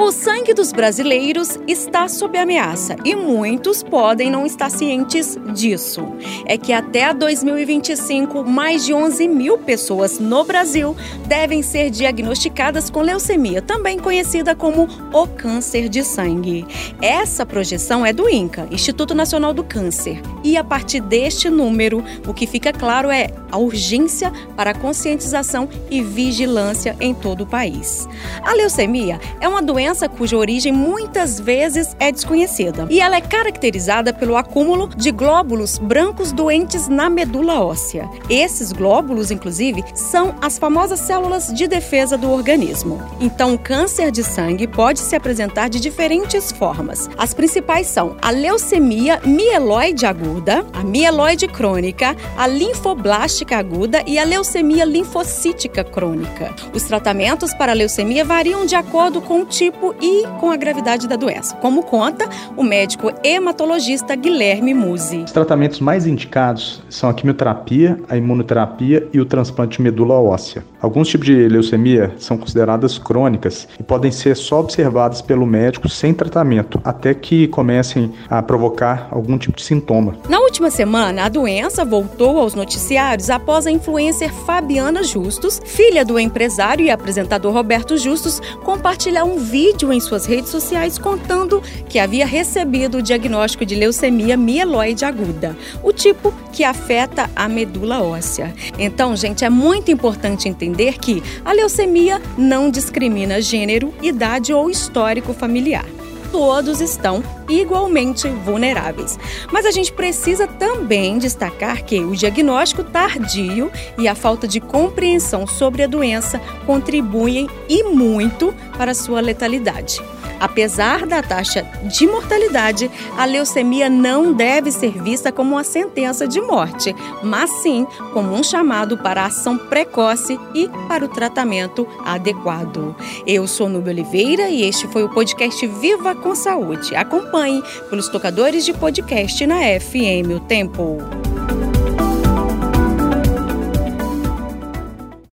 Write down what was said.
O sangue dos brasileiros está sob ameaça e muitos podem não estar cientes disso. É que até 2025, mais de 11 mil pessoas no Brasil devem ser diagnosticadas com leucemia, também conhecida como o câncer de sangue. Essa projeção é do INCA, Instituto Nacional do Câncer. E a partir deste número, o que fica claro é a urgência para a conscientização e vigilância em todo o país. A leucemia é uma doença doença cuja origem muitas vezes é desconhecida. E ela é caracterizada pelo acúmulo de glóbulos brancos doentes na medula óssea. Esses glóbulos, inclusive, são as famosas células de defesa do organismo. Então, o câncer de sangue pode se apresentar de diferentes formas. As principais são a leucemia mieloide aguda, a mieloide crônica, a linfoblástica aguda e a leucemia linfocítica crônica. Os tratamentos para a leucemia variam de acordo com o tipo e com a gravidade da doença, como conta o médico hematologista Guilherme Musi. Os tratamentos mais indicados são a quimioterapia, a imunoterapia e o transplante de medula óssea. Alguns tipos de leucemia são consideradas crônicas e podem ser só observadas pelo médico sem tratamento, até que comecem a provocar algum tipo de sintoma. Na última semana, a doença voltou aos noticiários após a influencer Fabiana Justus, filha do empresário e apresentador Roberto Justus, compartilhar um vídeo vídeo em suas redes sociais contando que havia recebido o diagnóstico de leucemia mieloide aguda, o tipo que afeta a medula óssea. Então, gente, é muito importante entender que a leucemia não discrimina gênero, idade ou histórico familiar todos estão igualmente vulneráveis. Mas a gente precisa também destacar que o diagnóstico tardio e a falta de compreensão sobre a doença contribuem e muito para sua letalidade. Apesar da taxa de mortalidade, a leucemia não deve ser vista como uma sentença de morte, mas sim como um chamado para a ação precoce e para o tratamento adequado. Eu sou Nubia Oliveira e este foi o podcast Viva com Saúde. Acompanhe pelos tocadores de podcast na FM O Tempo.